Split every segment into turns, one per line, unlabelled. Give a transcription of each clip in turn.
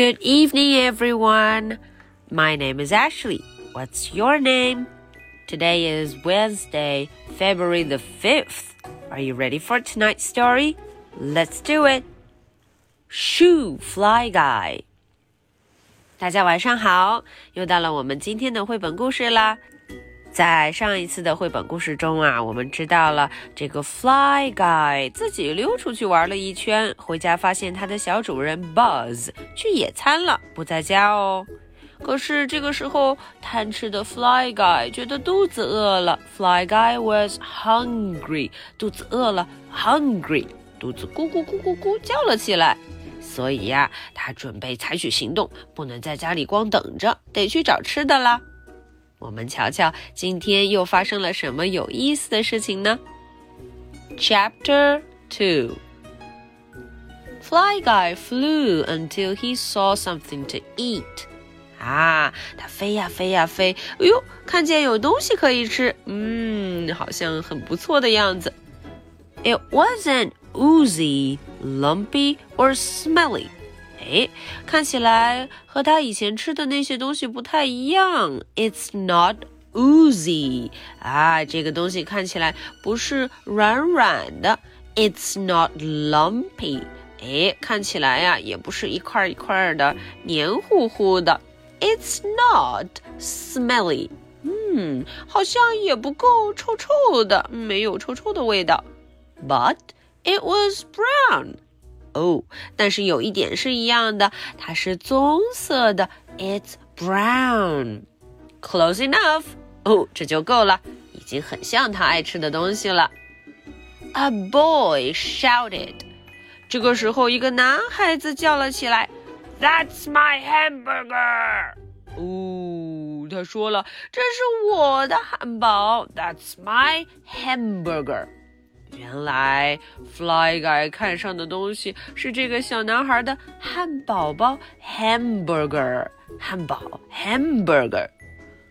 Good evening, everyone. My name is Ashley. What's your name? Today is Wednesday, February the 5th. Are you ready for tonight's story? Let's do it. Shoo Fly Guy. 大家晚上好，又到了我们今天的绘本故事啦。在上一次的绘本故事中啊，我们知道了这个 Fly Guy 自己溜出去玩了一圈，回家发现他的小主人 Buzz 去野餐了，不在家哦。可是这个时候，贪吃的 Fly Guy 觉得肚子饿了。Fly Guy was hungry，肚子饿了，hungry，肚子咕咕咕咕咕叫了起来。所以呀，他准备采取行动，不能在家里光等着，得去找吃的啦。我们瞧瞧今天又发生了什么有意思的事情呢？Chapter Two Fly Guy flew until he saw something to eat. 啊，他飞呀飞呀飞，哎呦，看见有东西可以吃，嗯，好像很不错的样子。It wasn't oozy, lumpy, or smelly. 哎，看起来和他以前吃的那些东西不太一样。It's not oozy 啊，这个东西看起来不是软软的。It's not lumpy，哎，看起来呀也不是一块一块的黏糊糊的。It's not smelly，嗯，好像也不够臭臭的，没有臭臭的味道。But it was brown。哦，但是有一点是一样的，它是棕色的。It's brown. Close enough. 哦，这就够了，已经很像他爱吃的东西了。A boy shouted. 这个时候，一个男孩子叫了起来：“That's my hamburger!” 哦，他说了：“这是我的汉堡。”That's my hamburger. 原来，Fly Guy 看上的东西是这个小男孩的汉堡包 （hamburger）。汉堡 （hamburger）。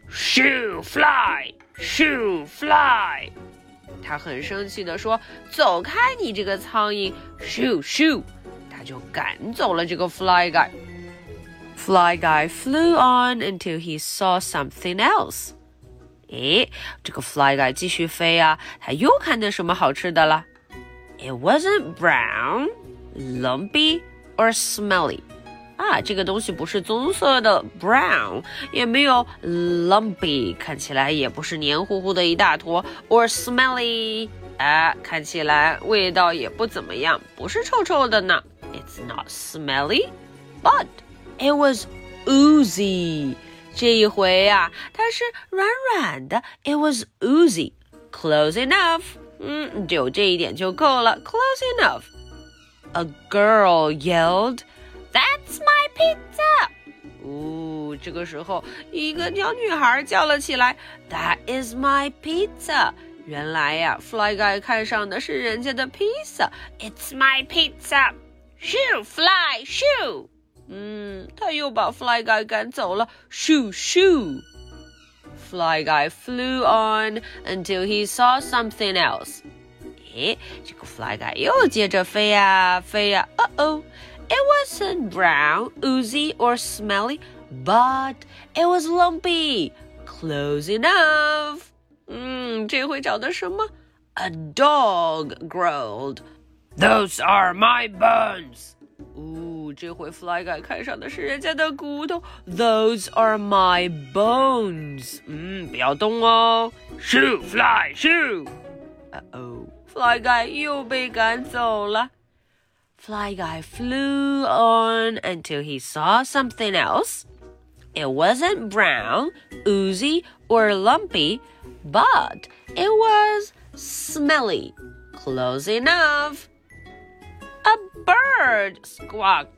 Shoo fly, shoo fly！他很生气地说：“走开，你这个苍蝇！”Shoo shoo！他就赶走了这个 Fly Guy。Fly Guy flew on until he saw something else. 诶，这个 fly guy 继续飞啊，他又看见什么好吃的了？It wasn't brown, lumpy or smelly。啊，这个东西不是棕色的 brown，也没有 lumpy，看起来也不是黏糊糊的一大坨，or smelly，啊，看起来味道也不怎么样，不是臭臭的呢。It's not smelly, but it was oozy。 这一回呀、啊，它是软软的，it was oozy. Close enough. 嗯，就这一点就够了。Close enough. A girl yelled, "That's my pizza!" 哦，这个时候，一个小女孩叫了起来：“That is my pizza!” 原来呀，Fly Guy 看上的是人家的披萨。It's my pizza. Shoo, fly, shoo. 嗯，他又把 Fly Guy 赶走了。Shoo shoo! Fly Guy flew on until he saw something else. 诶，这个 Fly Guy 又接着飞呀飞呀。Uh oh! It wasn't brown, oozy, or smelly, but it was lumpy. Close enough. 嗯，这回找的什么？A dog growled. Those are my bones. 哦，这回 Fly Guy 看上的是人家的骨头。Those are my bones。嗯，不要动哦。Shoo, fly, shoo。Uh oh, Fly Guy 又被赶走了。Fly Guy flew on until he saw something else. It wasn't brown, oozy, or lumpy, but it was smelly. Close enough. A bird squawked.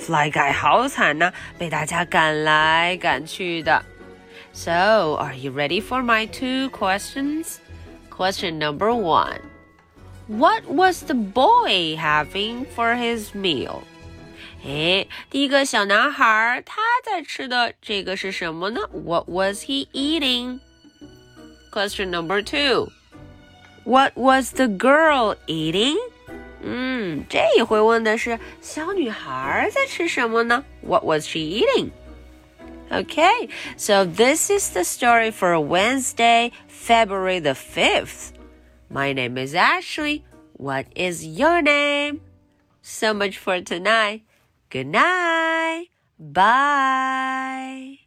，Fly Guy 好惨呐、啊，被大家赶来赶去的。So, are you ready for my two questions? Question number one. What was the boy having for his meal? 哎，第一个小男孩他在吃的这个是什么呢？What was he eating? Question number two. What was the girl eating? 嗯， 这一回问的是小女孩在吃什么呢？What was she eating? Okay, so this is the story for Wednesday, February the 5th. My name is Ashley. What is your name? So much for tonight. Good night. Bye.